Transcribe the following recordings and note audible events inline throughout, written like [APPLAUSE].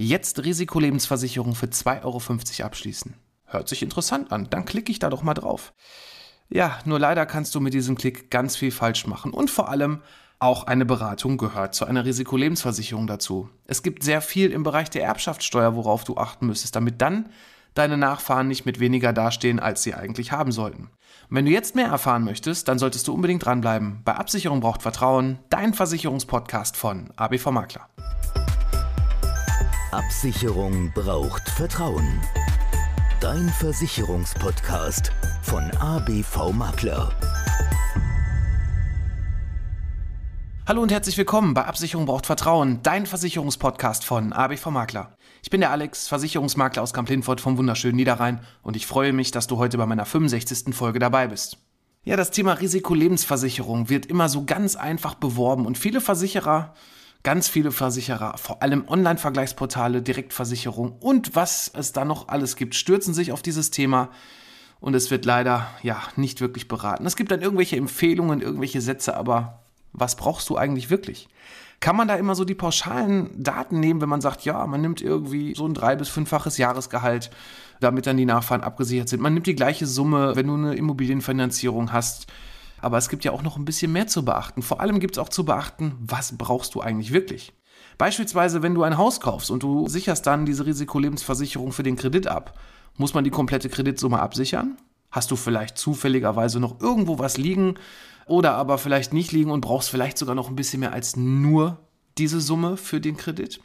Jetzt Risikolebensversicherung für 2,50 Euro abschließen. Hört sich interessant an, dann klicke ich da doch mal drauf. Ja, nur leider kannst du mit diesem Klick ganz viel falsch machen und vor allem auch eine Beratung gehört zu einer Risikolebensversicherung dazu. Es gibt sehr viel im Bereich der Erbschaftssteuer, worauf du achten müsstest, damit dann deine Nachfahren nicht mit weniger dastehen, als sie eigentlich haben sollten. Wenn du jetzt mehr erfahren möchtest, dann solltest du unbedingt dranbleiben. Bei Absicherung braucht Vertrauen, dein Versicherungspodcast von ABV Makler. Absicherung braucht Vertrauen. Dein Versicherungspodcast von ABV Makler. Hallo und herzlich willkommen bei Absicherung braucht Vertrauen, dein Versicherungspodcast von ABV Makler. Ich bin der Alex, Versicherungsmakler aus Kamp-Lindfort vom wunderschönen Niederrhein und ich freue mich, dass du heute bei meiner 65. Folge dabei bist. Ja, das Thema Risikolebensversicherung wird immer so ganz einfach beworben und viele Versicherer ganz viele Versicherer, vor allem Online-Vergleichsportale, Direktversicherung und was es da noch alles gibt, stürzen sich auf dieses Thema und es wird leider ja nicht wirklich beraten. Es gibt dann irgendwelche Empfehlungen, irgendwelche Sätze, aber was brauchst du eigentlich wirklich? Kann man da immer so die pauschalen Daten nehmen, wenn man sagt, ja, man nimmt irgendwie so ein drei- bis fünffaches Jahresgehalt, damit dann die Nachfahren abgesichert sind. Man nimmt die gleiche Summe, wenn du eine Immobilienfinanzierung hast aber es gibt ja auch noch ein bisschen mehr zu beachten. Vor allem gibt es auch zu beachten, was brauchst du eigentlich wirklich? Beispielsweise, wenn du ein Haus kaufst und du sicherst dann diese Risikolebensversicherung für den Kredit ab, muss man die komplette Kreditsumme absichern? Hast du vielleicht zufälligerweise noch irgendwo was liegen oder aber vielleicht nicht liegen und brauchst vielleicht sogar noch ein bisschen mehr als nur diese Summe für den Kredit?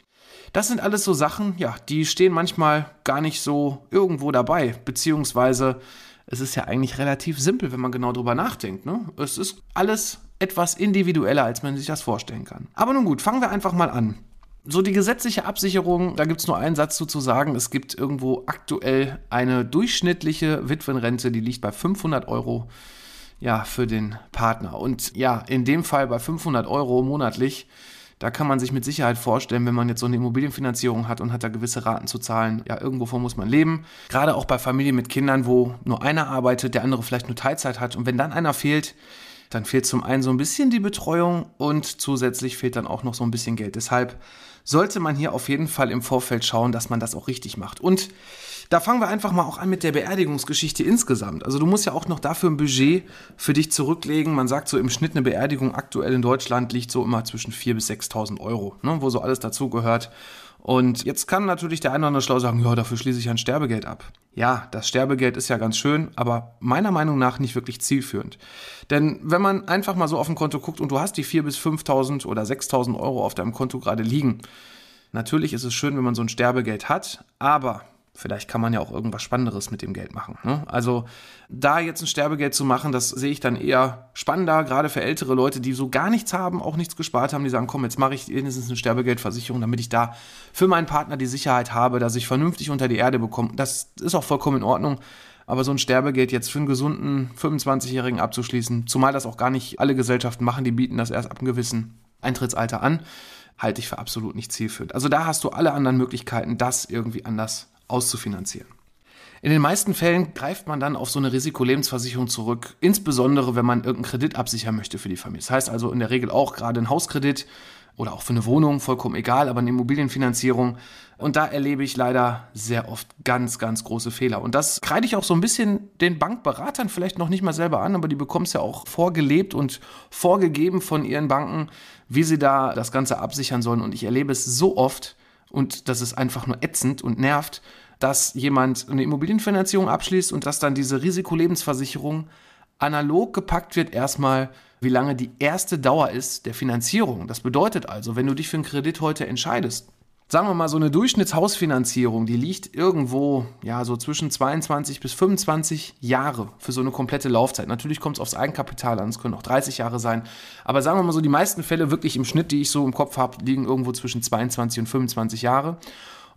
Das sind alles so Sachen, ja, die stehen manchmal gar nicht so irgendwo dabei, beziehungsweise es ist ja eigentlich relativ simpel, wenn man genau drüber nachdenkt. Ne? Es ist alles etwas individueller, als man sich das vorstellen kann. Aber nun gut, fangen wir einfach mal an. So die gesetzliche Absicherung, da gibt es nur einen Satz zu, zu sagen. Es gibt irgendwo aktuell eine durchschnittliche Witwenrente, die liegt bei 500 Euro ja, für den Partner. Und ja, in dem Fall bei 500 Euro monatlich da kann man sich mit Sicherheit vorstellen, wenn man jetzt so eine Immobilienfinanzierung hat und hat da gewisse Raten zu zahlen, ja, irgendwovon muss man leben. Gerade auch bei Familien mit Kindern, wo nur einer arbeitet, der andere vielleicht nur Teilzeit hat. Und wenn dann einer fehlt, dann fehlt zum einen so ein bisschen die Betreuung und zusätzlich fehlt dann auch noch so ein bisschen Geld. Deshalb sollte man hier auf jeden Fall im Vorfeld schauen, dass man das auch richtig macht. Und da fangen wir einfach mal auch an mit der Beerdigungsgeschichte insgesamt. Also du musst ja auch noch dafür ein Budget für dich zurücklegen. Man sagt so im Schnitt eine Beerdigung aktuell in Deutschland liegt so immer zwischen 4.000 bis 6.000 Euro, ne, wo so alles dazugehört. Und jetzt kann natürlich der eine oder andere schlau sagen, ja, dafür schließe ich ein Sterbegeld ab. Ja, das Sterbegeld ist ja ganz schön, aber meiner Meinung nach nicht wirklich zielführend. Denn wenn man einfach mal so auf ein Konto guckt und du hast die 4.000 bis 5.000 oder 6.000 Euro auf deinem Konto gerade liegen, natürlich ist es schön, wenn man so ein Sterbegeld hat, aber Vielleicht kann man ja auch irgendwas Spannenderes mit dem Geld machen. Ne? Also da jetzt ein Sterbegeld zu machen, das sehe ich dann eher spannender, gerade für ältere Leute, die so gar nichts haben, auch nichts gespart haben, die sagen, komm, jetzt mache ich wenigstens eine Sterbegeldversicherung, damit ich da für meinen Partner die Sicherheit habe, dass ich vernünftig unter die Erde bekomme. Das ist auch vollkommen in Ordnung. Aber so ein Sterbegeld jetzt für einen gesunden 25-Jährigen abzuschließen, zumal das auch gar nicht alle Gesellschaften machen, die bieten das erst ab einem gewissen Eintrittsalter an, halte ich für absolut nicht zielführend. Also da hast du alle anderen Möglichkeiten, das irgendwie anders auszufinanzieren. In den meisten Fällen greift man dann auf so eine Risikolebensversicherung zurück, insbesondere wenn man irgendeinen Kredit absichern möchte für die Familie. Das heißt also in der Regel auch gerade ein Hauskredit oder auch für eine Wohnung, vollkommen egal, aber eine Immobilienfinanzierung. Und da erlebe ich leider sehr oft ganz, ganz große Fehler. Und das kreide ich auch so ein bisschen den Bankberatern vielleicht noch nicht mal selber an, aber die bekommen es ja auch vorgelebt und vorgegeben von ihren Banken, wie sie da das Ganze absichern sollen. Und ich erlebe es so oft, und das ist einfach nur ätzend und nervt, dass jemand eine Immobilienfinanzierung abschließt und dass dann diese Risikolebensversicherung analog gepackt wird erstmal, wie lange die erste Dauer ist der Finanzierung. Das bedeutet also, wenn du dich für einen Kredit heute entscheidest, sagen wir mal, so eine Durchschnittshausfinanzierung, die liegt irgendwo, ja, so zwischen 22 bis 25 Jahre für so eine komplette Laufzeit. Natürlich kommt es aufs Eigenkapital an, es können auch 30 Jahre sein. Aber sagen wir mal so, die meisten Fälle wirklich im Schnitt, die ich so im Kopf habe, liegen irgendwo zwischen 22 und 25 Jahre.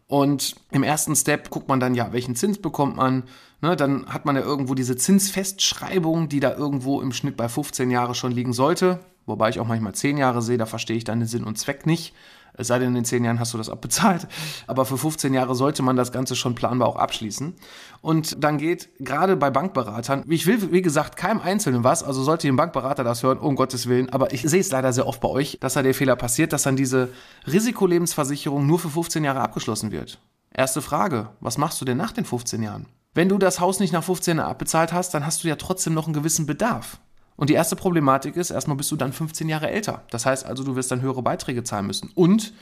Und im ersten Step guckt man dann, ja, welchen Zins bekommt man. Ne, dann hat man ja irgendwo diese Zinsfestschreibung, die da irgendwo im Schnitt bei 15 Jahre schon liegen sollte. Wobei ich auch manchmal 10 Jahre sehe, da verstehe ich dann den Sinn und Zweck nicht. Es sei denn, in den 10 Jahren hast du das abbezahlt. Aber für 15 Jahre sollte man das Ganze schon planbar auch abschließen. Und dann geht gerade bei Bankberatern, ich will, wie gesagt, keinem Einzelnen was, also sollte ein Bankberater das hören, um Gottes Willen, aber ich sehe es leider sehr oft bei euch, dass da der Fehler passiert, dass dann diese Risikolebensversicherung nur für 15 Jahre abgeschlossen wird. Erste Frage, was machst du denn nach den 15 Jahren? Wenn du das Haus nicht nach 15 Jahren abbezahlt hast, dann hast du ja trotzdem noch einen gewissen Bedarf. Und die erste Problematik ist, erstmal bist du dann 15 Jahre älter. Das heißt also, du wirst dann höhere Beiträge zahlen müssen. Und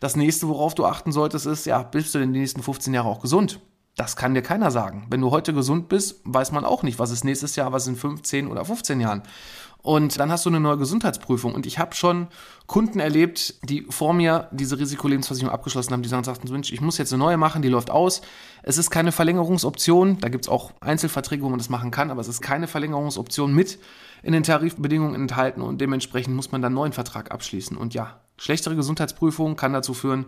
das nächste, worauf du achten solltest, ist, ja, bist du denn die nächsten 15 Jahre auch gesund? Das kann dir keiner sagen. Wenn du heute gesund bist, weiß man auch nicht, was ist nächstes Jahr, was in 15 oder 15 Jahren. Und dann hast du eine neue Gesundheitsprüfung. Und ich habe schon Kunden erlebt, die vor mir diese Risikolebensversicherung abgeschlossen haben, die sagen, sagten, Mensch, ich muss jetzt eine neue machen, die läuft aus. Es ist keine Verlängerungsoption. Da gibt es auch Einzelverträge, wo man das machen kann, aber es ist keine Verlängerungsoption mit in den Tarifbedingungen enthalten und dementsprechend muss man dann einen neuen Vertrag abschließen. Und ja, schlechtere Gesundheitsprüfung kann dazu führen,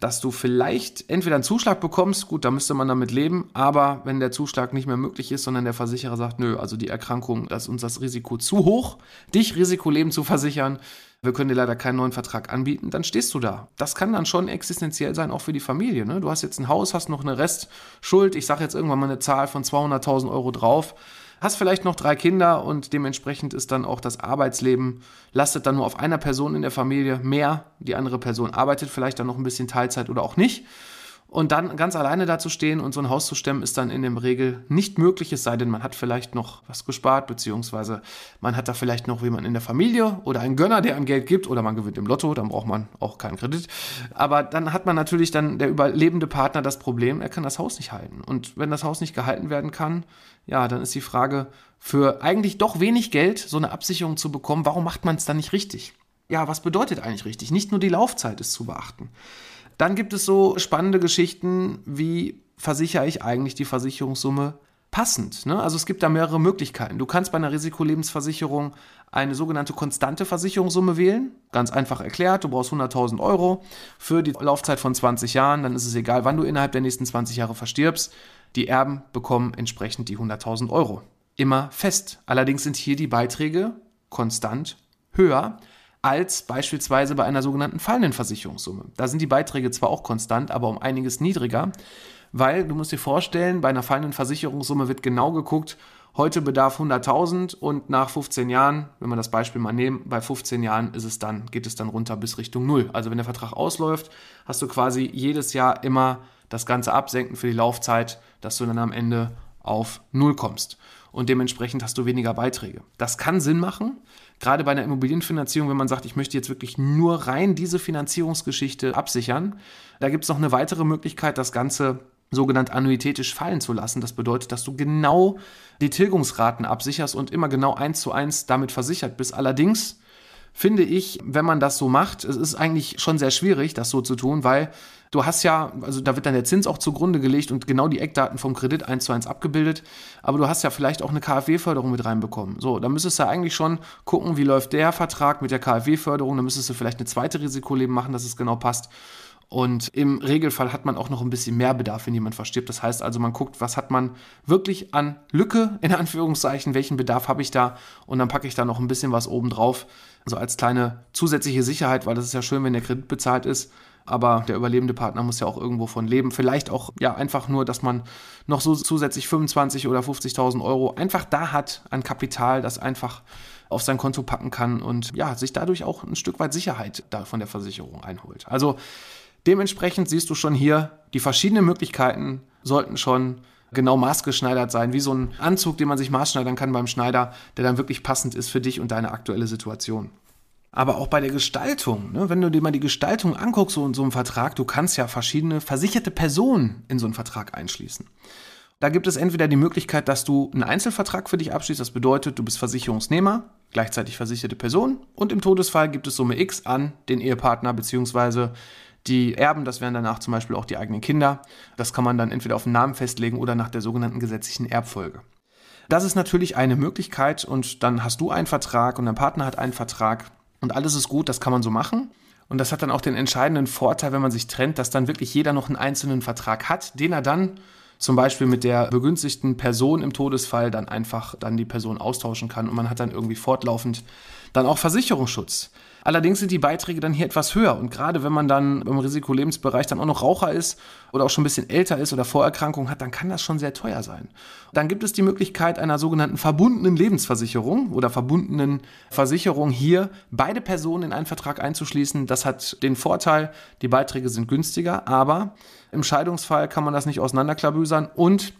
dass du vielleicht entweder einen Zuschlag bekommst, gut, da müsste man damit leben, aber wenn der Zuschlag nicht mehr möglich ist, sondern der Versicherer sagt, nö, also die Erkrankung, das ist uns das Risiko zu hoch, dich Risikoleben zu versichern, wir können dir leider keinen neuen Vertrag anbieten, dann stehst du da. Das kann dann schon existenziell sein, auch für die Familie. Ne? Du hast jetzt ein Haus, hast noch eine Restschuld, ich sage jetzt irgendwann mal eine Zahl von 200.000 Euro drauf hast vielleicht noch drei Kinder und dementsprechend ist dann auch das Arbeitsleben, lastet dann nur auf einer Person in der Familie mehr. Die andere Person arbeitet vielleicht dann noch ein bisschen Teilzeit oder auch nicht. Und dann ganz alleine da zu stehen und so ein Haus zu stemmen, ist dann in der Regel nicht möglich, es sei denn, man hat vielleicht noch was gespart, beziehungsweise man hat da vielleicht noch jemanden in der Familie oder einen Gönner, der einem Geld gibt, oder man gewinnt im Lotto, dann braucht man auch keinen Kredit. Aber dann hat man natürlich dann der überlebende Partner das Problem, er kann das Haus nicht halten. Und wenn das Haus nicht gehalten werden kann, ja, dann ist die Frage, für eigentlich doch wenig Geld so eine Absicherung zu bekommen, warum macht man es dann nicht richtig? Ja, was bedeutet eigentlich richtig? Nicht nur die Laufzeit ist zu beachten. Dann gibt es so spannende Geschichten, wie versichere ich eigentlich die Versicherungssumme passend. Ne? Also es gibt da mehrere Möglichkeiten. Du kannst bei einer Risikolebensversicherung eine sogenannte konstante Versicherungssumme wählen. Ganz einfach erklärt, du brauchst 100.000 Euro für die Laufzeit von 20 Jahren. Dann ist es egal, wann du innerhalb der nächsten 20 Jahre verstirbst. Die Erben bekommen entsprechend die 100.000 Euro. Immer fest. Allerdings sind hier die Beiträge konstant höher als beispielsweise bei einer sogenannten fallenden Versicherungssumme. Da sind die Beiträge zwar auch konstant, aber um einiges niedriger, weil du musst dir vorstellen, bei einer fallenden Versicherungssumme wird genau geguckt, heute bedarf 100.000 und nach 15 Jahren, wenn wir das Beispiel mal nehmen, bei 15 Jahren ist es dann, geht es dann runter bis Richtung Null. Also wenn der Vertrag ausläuft, hast du quasi jedes Jahr immer das Ganze absenken für die Laufzeit, dass du dann am Ende auf Null kommst. Und dementsprechend hast du weniger Beiträge. Das kann Sinn machen, gerade bei einer Immobilienfinanzierung, wenn man sagt, ich möchte jetzt wirklich nur rein diese Finanzierungsgeschichte absichern. Da gibt es noch eine weitere Möglichkeit, das Ganze sogenannt annuitätisch fallen zu lassen. Das bedeutet, dass du genau die Tilgungsraten absicherst und immer genau eins zu eins damit versichert bist. Allerdings finde ich, wenn man das so macht, es ist eigentlich schon sehr schwierig, das so zu tun, weil du hast ja, also da wird dann der Zins auch zugrunde gelegt und genau die Eckdaten vom Kredit eins zu eins abgebildet, aber du hast ja vielleicht auch eine KfW-Förderung mit reinbekommen. So, da müsstest du eigentlich schon gucken, wie läuft der Vertrag mit der KfW-Förderung, da müsstest du vielleicht eine zweite Risikoleben machen, dass es genau passt. Und im Regelfall hat man auch noch ein bisschen mehr Bedarf, wenn jemand verstirbt. Das heißt also, man guckt, was hat man wirklich an Lücke, in Anführungszeichen, welchen Bedarf habe ich da und dann packe ich da noch ein bisschen was oben drauf, also als kleine zusätzliche Sicherheit, weil das ist ja schön, wenn der Kredit bezahlt ist. Aber der überlebende Partner muss ja auch irgendwo von leben. Vielleicht auch ja einfach nur, dass man noch so zusätzlich 25 oder 50.000 Euro einfach da hat an Kapital, das einfach auf sein Konto packen kann und ja, sich dadurch auch ein Stück weit Sicherheit da von der Versicherung einholt. Also dementsprechend siehst du schon hier, die verschiedenen Möglichkeiten sollten schon genau maßgeschneidert sein, wie so ein Anzug, den man sich maßschneidern kann beim Schneider, der dann wirklich passend ist für dich und deine aktuelle Situation. Aber auch bei der Gestaltung, ne, wenn du dir mal die Gestaltung anguckst, so in so einem Vertrag, du kannst ja verschiedene versicherte Personen in so einen Vertrag einschließen. Da gibt es entweder die Möglichkeit, dass du einen Einzelvertrag für dich abschließt, das bedeutet, du bist Versicherungsnehmer, gleichzeitig versicherte Person und im Todesfall gibt es Summe X an den Ehepartner bzw Die Erben, das wären danach zum Beispiel auch die eigenen Kinder. Das kann man dann entweder auf den Namen festlegen oder nach der sogenannten gesetzlichen Erbfolge. Das ist natürlich eine Möglichkeit und dann hast du einen Vertrag und dein Partner hat einen Vertrag und alles ist gut, das kann man so machen. Und das hat dann auch den entscheidenden Vorteil, wenn man sich trennt, dass dann wirklich jeder noch einen einzelnen Vertrag hat, den er dann zum Beispiel mit der begünstigten Person im Todesfall dann einfach dann die Person austauschen kann und man hat dann irgendwie fortlaufend dann auch Versicherungsschutz. Allerdings sind die Beiträge dann hier etwas höher und gerade wenn man dann im Risikolebensbereich dann auch noch Raucher ist oder auch schon ein bisschen älter ist oder Vorerkrankungen hat, dann kann das schon sehr teuer sein. Dann gibt es die Möglichkeit einer sogenannten verbundenen Lebensversicherung oder verbundenen Versicherung hier beide Personen in einen Vertrag einzuschließen. Das hat den Vorteil, die Beiträge sind günstiger, aber im Scheidungsfall kann man das nicht auseinanderklabüsern und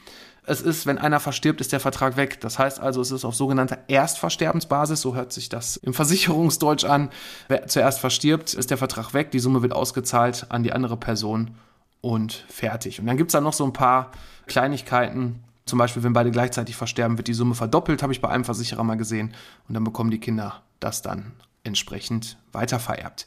es ist, wenn einer verstirbt, ist der Vertrag weg. Das heißt also, es ist auf sogenannter Erstversterbensbasis, so hört sich das im Versicherungsdeutsch an. Wer zuerst verstirbt, ist der Vertrag weg, die Summe wird ausgezahlt an die andere Person und fertig. Und dann gibt es da noch so ein paar Kleinigkeiten. Zum Beispiel, wenn beide gleichzeitig versterben, wird die Summe verdoppelt, habe ich bei einem Versicherer mal gesehen. Und dann bekommen die Kinder das dann entsprechend weitervererbt.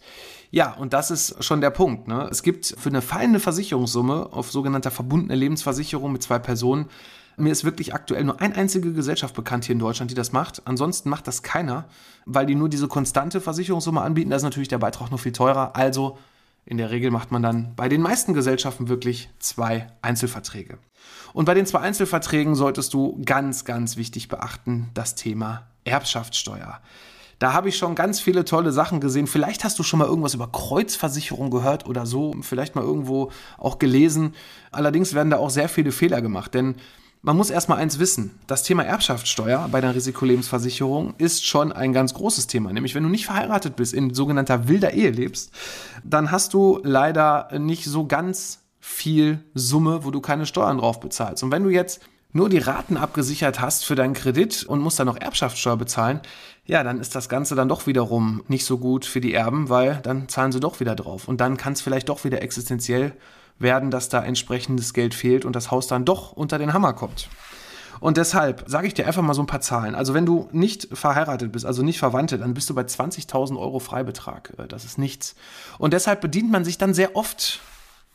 Ja, und das ist schon der Punkt. Ne? Es gibt für eine fallende Versicherungssumme auf sogenannter verbundene Lebensversicherung mit zwei Personen, mir ist wirklich aktuell nur eine einzige Gesellschaft bekannt hier in Deutschland, die das macht. Ansonsten macht das keiner, weil die nur diese konstante Versicherungssumme anbieten. Da ist natürlich der Beitrag noch viel teurer. Also in der Regel macht man dann bei den meisten Gesellschaften wirklich zwei Einzelverträge. Und bei den zwei Einzelverträgen solltest du ganz, ganz wichtig beachten das Thema Erbschaftssteuer. Da habe ich schon ganz viele tolle Sachen gesehen. Vielleicht hast du schon mal irgendwas über Kreuzversicherung gehört oder so, vielleicht mal irgendwo auch gelesen. Allerdings werden da auch sehr viele Fehler gemacht, denn man muss erstmal eins wissen. Das Thema Erbschaftssteuer bei der Risikolebensversicherung ist schon ein ganz großes Thema. Nämlich, wenn du nicht verheiratet bist, in sogenannter wilder Ehe lebst, dann hast du leider nicht so ganz viel Summe, wo du keine Steuern drauf bezahlst. Und wenn du jetzt nur die Raten abgesichert hast für deinen Kredit und musst dann noch Erbschaftssteuer bezahlen, ja, dann ist das Ganze dann doch wiederum nicht so gut für die Erben, weil dann zahlen sie doch wieder drauf. Und dann kann es vielleicht doch wieder existenziell werden, dass da entsprechendes Geld fehlt und das Haus dann doch unter den Hammer kommt. Und deshalb sage ich dir einfach mal so ein paar Zahlen. Also wenn du nicht verheiratet bist, also nicht Verwandte, dann bist du bei 20.000 Euro Freibetrag. Äh, das ist nichts. Und deshalb bedient man sich dann sehr oft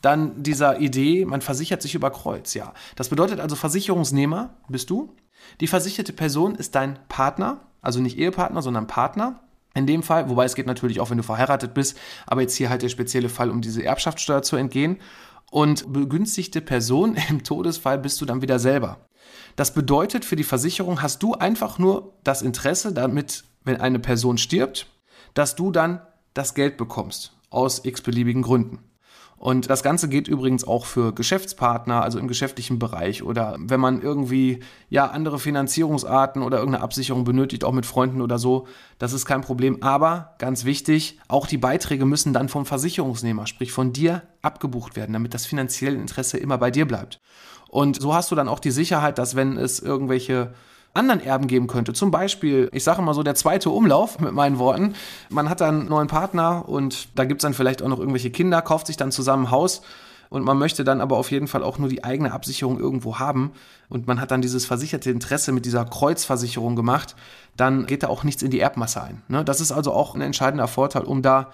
dann dieser Idee, man versichert sich über Kreuz, ja. Das bedeutet also, Versicherungsnehmer bist du. Die versicherte Person ist dein Partner, also nicht Ehepartner, sondern Partner. In dem Fall, wobei es geht natürlich auch, wenn du verheiratet bist, aber jetzt hier halt der spezielle Fall, um diese Erbschaftssteuer zu entgehen. Und begünstigte Person [LAUGHS] im Todesfall bist du dann wieder selber. Das bedeutet, für die Versicherung hast du einfach nur das Interesse, damit, wenn eine Person stirbt, dass du dann das Geld bekommst. Aus x-beliebigen Gründen. Und das Ganze geht übrigens auch für Geschäftspartner, also im geschäftlichen Bereich oder wenn man irgendwie ja andere Finanzierungsarten oder irgendeine Absicherung benötigt, auch mit Freunden oder so, das ist kein Problem. Aber ganz wichtig, auch die Beiträge müssen dann vom Versicherungsnehmer, sprich von dir, abgebucht werden, damit das finanzielle Interesse immer bei dir bleibt. Und so hast du dann auch die Sicherheit, dass wenn es irgendwelche anderen Erben geben könnte. Zum Beispiel, ich sage mal so, der zweite Umlauf mit meinen Worten. Man hat dann einen neuen Partner und da gibt es dann vielleicht auch noch irgendwelche Kinder, kauft sich dann zusammen ein Haus und man möchte dann aber auf jeden Fall auch nur die eigene Absicherung irgendwo haben und man hat dann dieses versicherte Interesse mit dieser Kreuzversicherung gemacht, dann geht da auch nichts in die Erbmasse ein. Ne? Das ist also auch ein entscheidender Vorteil, um da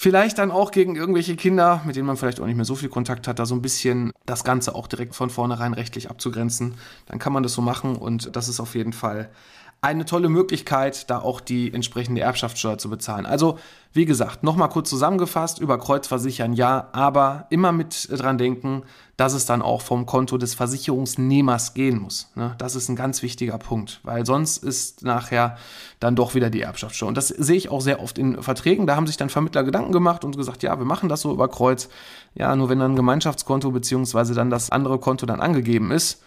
vielleicht dann auch gegen irgendwelche Kinder, mit denen man vielleicht auch nicht mehr so viel Kontakt hat, da so ein bisschen das Ganze auch direkt von vornherein rechtlich abzugrenzen. Dann kann man das so machen und das ist auf jeden Fall eine tolle Möglichkeit, da auch die entsprechende Erbschaftssteuer zu bezahlen. Also, wie gesagt, nochmal kurz zusammengefasst, über Kreuz versichern ja, aber immer mit dran denken, dass es dann auch vom Konto des Versicherungsnehmers gehen muss. Ne? Das ist ein ganz wichtiger Punkt, weil sonst ist nachher dann doch wieder die Erbschaftssteuer. Und das sehe ich auch sehr oft in Verträgen. Da haben sich dann Vermittler Gedanken gemacht und gesagt, ja, wir machen das so über Kreuz. Ja, nur wenn dann ein Gemeinschaftskonto beziehungsweise dann das andere Konto dann angegeben ist,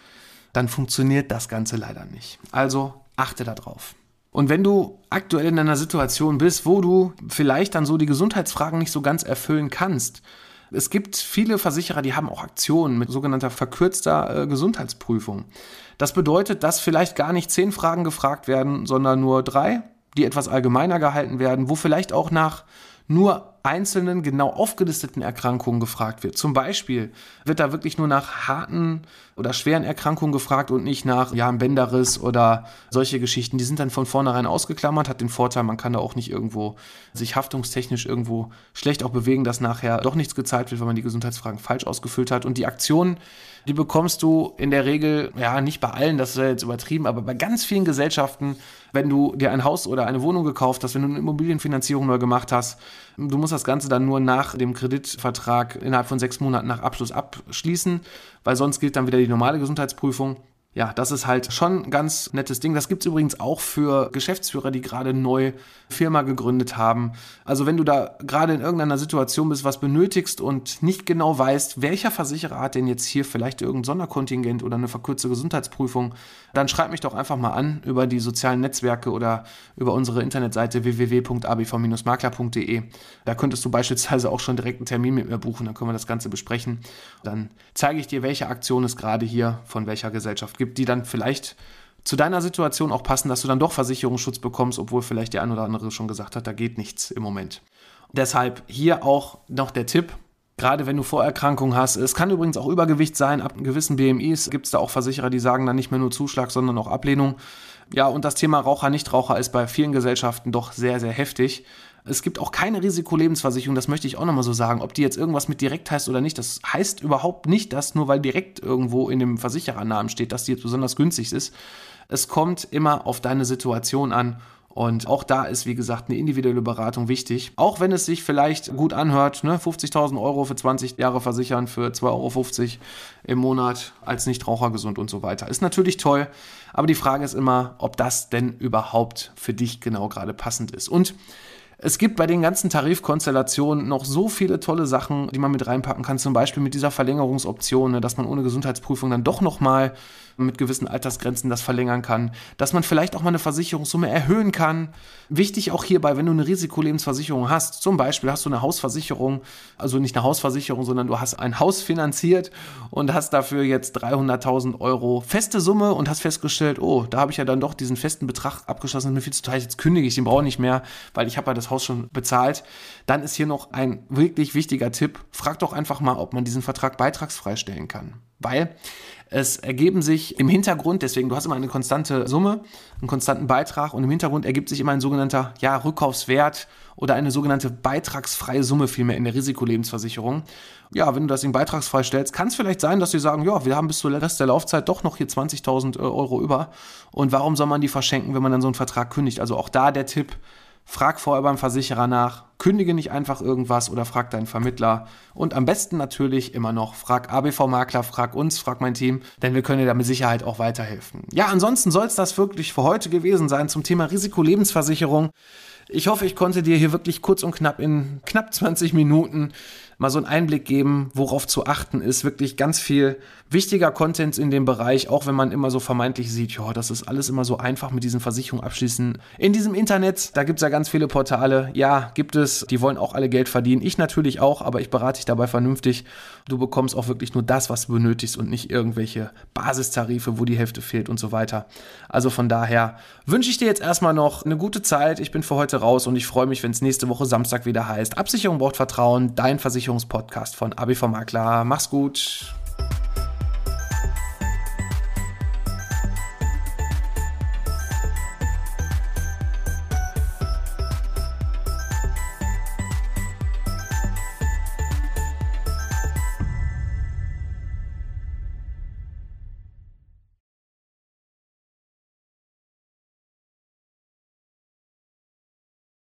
dann funktioniert das Ganze leider nicht. Also achte darauf. Und wenn du aktuell in einer Situation bist, wo du vielleicht dann so die Gesundheitsfragen nicht so ganz erfüllen kannst, es gibt viele Versicherer, die haben auch Aktionen mit sogenannter verkürzter äh, Gesundheitsprüfung. Das bedeutet, dass vielleicht gar nicht zehn Fragen gefragt werden, sondern nur drei, die etwas allgemeiner gehalten werden, wo vielleicht auch nach nur einzelnen genau aufgelisteten Erkrankungen gefragt wird. Zum Beispiel wird da wirklich nur nach harten oder schweren Erkrankungen gefragt und nicht nach ja, einem Bänderriss oder solche Geschichten. Die sind dann von vornherein ausgeklammert, hat den Vorteil, man kann da auch nicht irgendwo sich haftungstechnisch irgendwo schlecht auch bewegen, dass nachher doch nichts gezahlt wird, wenn man die Gesundheitsfragen falsch ausgefüllt hat. Und die Aktionen, die bekommst du in der Regel, ja, nicht bei allen, das ist ja jetzt übertrieben, aber bei ganz vielen Gesellschaften, wenn du dir ein Haus oder eine Wohnung gekauft hast, wenn du eine Immobilienfinanzierung neu gemacht hast, du musst das Ganze dann nur nach dem Kreditvertrag innerhalb von sechs Monaten nach Abschluss abschließen, weil sonst gilt dann wieder die normale Gesundheitsprüfung ja, das ist halt schon ein ganz nettes Ding. Das gibt's übrigens auch für Geschäftsführer, die gerade neu Firma gegründet haben. Also wenn du da gerade in irgendeiner Situation bist, was benötigst und nicht genau weißt, welcher Versicherer hat denn jetzt hier vielleicht irgendein Sonderkontingent oder eine verkürzte Gesundheitsprüfung, dann schreib mich doch einfach mal an über die sozialen Netzwerke oder über unsere Internetseite www.abv-makler.de. Da könntest du beispielsweise auch schon direkt einen Termin mit mir buchen, dann können wir das Ganze besprechen. Dann zeige ich dir, welche Aktion es gerade hier von welcher Gesellschaft gibt gibt, die dann vielleicht zu deiner Situation auch passen, dass du dann doch Versicherungsschutz bekommst, obwohl vielleicht der ein oder andere schon gesagt hat, da geht nichts im Moment. Deshalb hier auch noch der Tipp, gerade wenn du Vorerkrankungen hast. Es kann übrigens auch Übergewicht sein, ab gewissen BMIs gibt es da auch Versicherer, die sagen dann nicht mehr nur Zuschlag, sondern auch Ablehnung. Ja, und das Thema Raucher-Nichtraucher ist bei vielen Gesellschaften doch sehr, sehr heftig. Es gibt auch keine Risikolebensversicherung, das möchte ich auch nochmal so sagen. Ob die jetzt irgendwas mit direkt heißt oder nicht, das heißt überhaupt nicht, dass nur weil direkt irgendwo in dem Versicherernamen steht, dass die jetzt besonders günstig ist. Es kommt immer auf deine Situation an und auch da ist, wie gesagt, eine individuelle Beratung wichtig. Auch wenn es sich vielleicht gut anhört, ne? 50.000 Euro für 20 Jahre versichern für 2,50 Euro im Monat als Nichtraucher gesund und so weiter. Ist natürlich toll, aber die Frage ist immer, ob das denn überhaupt für dich genau gerade passend ist. Und es gibt bei den ganzen Tarifkonstellationen noch so viele tolle Sachen, die man mit reinpacken kann. Zum Beispiel mit dieser Verlängerungsoption, ne, dass man ohne Gesundheitsprüfung dann doch nochmal mit gewissen Altersgrenzen das verlängern kann, dass man vielleicht auch mal eine Versicherungssumme erhöhen kann. Wichtig auch hierbei, wenn du eine Risikolebensversicherung hast, zum Beispiel hast du eine Hausversicherung, also nicht eine Hausversicherung, sondern du hast ein Haus finanziert und hast dafür jetzt 300.000 Euro feste Summe und hast festgestellt, oh, da habe ich ja dann doch diesen festen Betrag abgeschlossen, ist mir viel zu teuer, jetzt kündige ich den brauche nicht mehr, weil ich habe ja das Haus schon bezahlt. Dann ist hier noch ein wirklich wichtiger Tipp, frag doch einfach mal, ob man diesen Vertrag beitragsfrei stellen kann. Weil es ergeben sich im Hintergrund, deswegen, du hast immer eine konstante Summe, einen konstanten Beitrag und im Hintergrund ergibt sich immer ein sogenannter ja, Rückkaufswert oder eine sogenannte beitragsfreie Summe vielmehr in der Risikolebensversicherung. Ja, wenn du das in beitragsfrei stellst, kann es vielleicht sein, dass sie sagen, ja, wir haben bis zum Rest der Laufzeit doch noch hier 20.000 Euro über. Und warum soll man die verschenken, wenn man dann so einen Vertrag kündigt? Also auch da der Tipp, Frag vorher beim Versicherer nach, kündige nicht einfach irgendwas oder frag deinen Vermittler. Und am besten natürlich immer noch, frag ABV-Makler, frag uns, frag mein Team, denn wir können dir da mit Sicherheit auch weiterhelfen. Ja, ansonsten soll es das wirklich für heute gewesen sein zum Thema Risikolebensversicherung. Ich hoffe, ich konnte dir hier wirklich kurz und knapp in knapp 20 Minuten mal so einen Einblick geben, worauf zu achten ist. Wirklich ganz viel wichtiger Content in dem Bereich, auch wenn man immer so vermeintlich sieht, ja, das ist alles immer so einfach mit diesen Versicherungen abschließen. In diesem Internet, da gibt es ja ganz viele Portale. Ja, gibt es, die wollen auch alle Geld verdienen. Ich natürlich auch, aber ich berate dich dabei vernünftig. Du bekommst auch wirklich nur das, was du benötigst und nicht irgendwelche Basistarife, wo die Hälfte fehlt und so weiter. Also von daher wünsche ich dir jetzt erstmal noch eine gute Zeit. Ich bin für heute raus und ich freue mich, wenn es nächste Woche Samstag wieder heißt. Absicherung braucht Vertrauen, dein Versicherungspodcast von ABV Makler. Mach's gut.